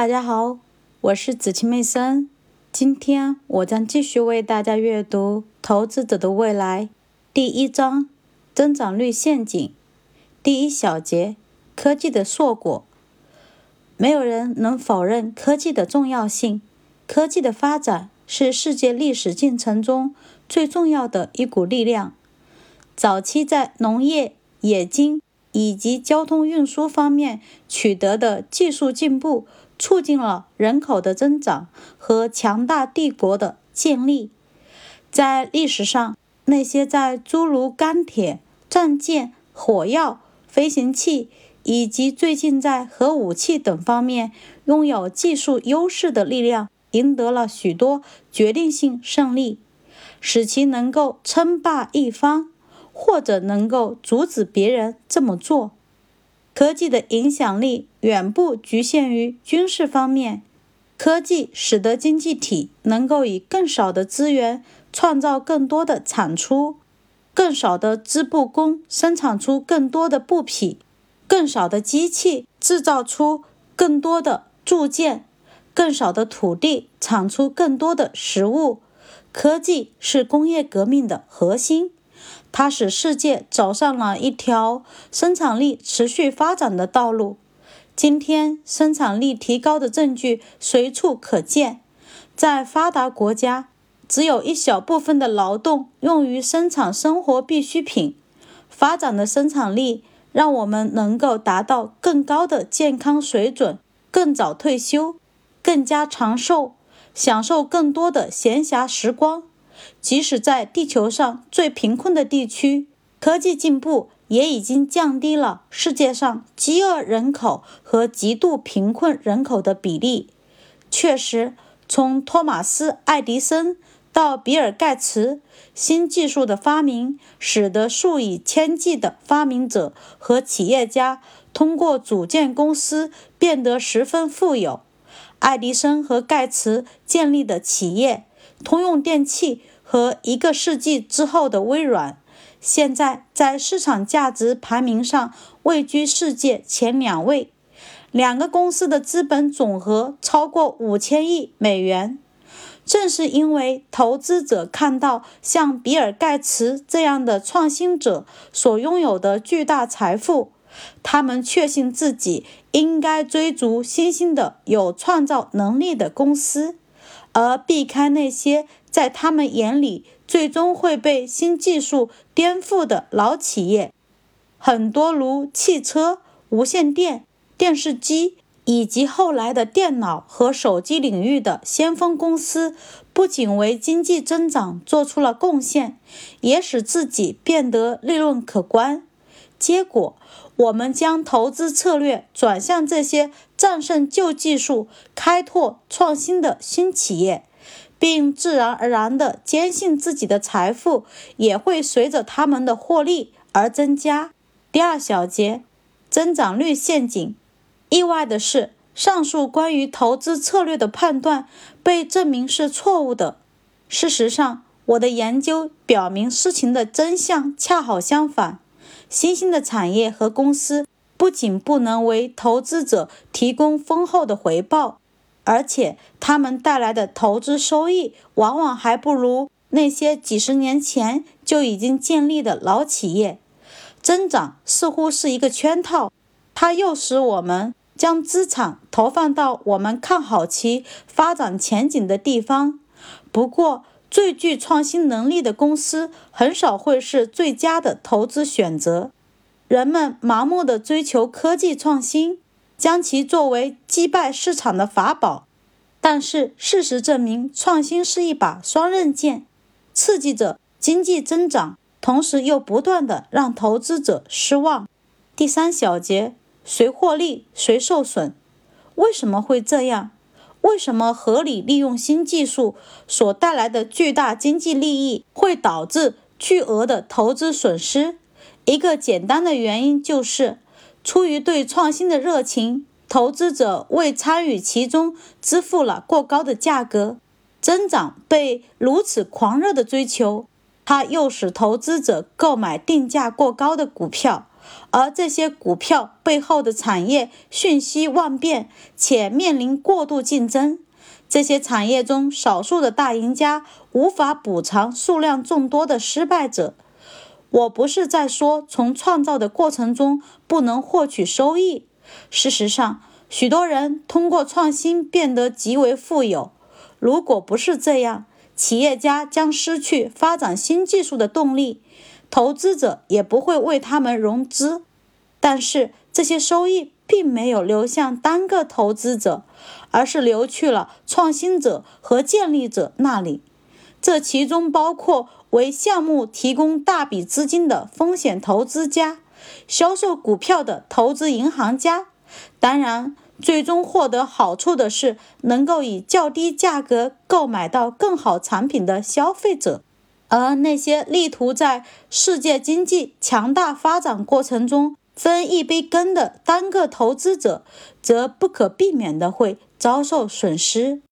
大家好，我是子晴妹森。今天我将继续为大家阅读《投资者的未来》第一章：增长率陷阱。第一小节：科技的硕果。没有人能否认科技的重要性。科技的发展是世界历史进程中最重要的一股力量。早期在农业、冶金以及交通运输方面取得的技术进步，促进了人口的增长和强大帝国的建立。在历史上，那些在诸如钢铁、战舰、火药、飞行器以及最近在核武器等方面拥有技术优势的力量，赢得了许多决定性胜利，使其能够称霸一方。或者能够阻止别人这么做。科技的影响力远不局限于军事方面。科技使得经济体能够以更少的资源创造更多的产出，更少的织布工生产出更多的布匹，更少的机器制造出更多的铸件，更少的土地产出更多的食物。科技是工业革命的核心。它使世界走上了一条生产力持续发展的道路。今天，生产力提高的证据随处可见。在发达国家，只有一小部分的劳动用于生产生活必需品。发展的生产力让我们能够达到更高的健康水准，更早退休，更加长寿，享受更多的闲暇时光。即使在地球上最贫困的地区，科技进步也已经降低了世界上饥饿人口和极度贫困人口的比例。确实，从托马斯·爱迪生到比尔·盖茨，新技术的发明使得数以千计的发明者和企业家通过组建公司变得十分富有。爱迪生和盖茨建立的企业，通用电气。和一个世纪之后的微软，现在在市场价值排名上位居世界前两位。两个公司的资本总和超过五千亿美元。正是因为投资者看到像比尔·盖茨这样的创新者所拥有的巨大财富，他们确信自己应该追逐新兴的有创造能力的公司，而避开那些。在他们眼里，最终会被新技术颠覆的老企业，很多如汽车、无线电、电视机以及后来的电脑和手机领域的先锋公司，不仅为经济增长做出了贡献，也使自己变得利润可观。结果，我们将投资策略转向这些战胜旧技术、开拓创新的新企业。并自然而然地坚信自己的财富也会随着他们的获利而增加。第二小节，增长率陷阱。意外的是，上述关于投资策略的判断被证明是错误的。事实上，我的研究表明事情的真相恰好相反。新兴的产业和公司不仅不能为投资者提供丰厚的回报。而且，他们带来的投资收益往往还不如那些几十年前就已经建立的老企业。增长似乎是一个圈套，它诱使我们将资产投放到我们看好其发展前景的地方。不过，最具创新能力的公司很少会是最佳的投资选择。人们盲目地追求科技创新。将其作为击败市场的法宝，但是事实证明，创新是一把双刃剑，刺激着经济增长，同时又不断的让投资者失望。第三小节，谁获利谁受损？为什么会这样？为什么合理利用新技术所带来的巨大经济利益会导致巨额的投资损失？一个简单的原因就是。出于对创新的热情，投资者为参与其中支付了过高的价格。增长被如此狂热的追求，它诱使投资者购买定价过高的股票，而这些股票背后的产业瞬息万变，且面临过度竞争。这些产业中少数的大赢家无法补偿数量众多的失败者。我不是在说从创造的过程中不能获取收益。事实上，许多人通过创新变得极为富有。如果不是这样，企业家将失去发展新技术的动力，投资者也不会为他们融资。但是这些收益并没有流向单个投资者，而是流去了创新者和建立者那里。这其中包括为项目提供大笔资金的风险投资家、销售股票的投资银行家。当然，最终获得好处的是能够以较低价格购买到更好产品的消费者。而那些力图在世界经济强大发展过程中，分一杯羹的单个投资者，则不可避免地会遭受损失。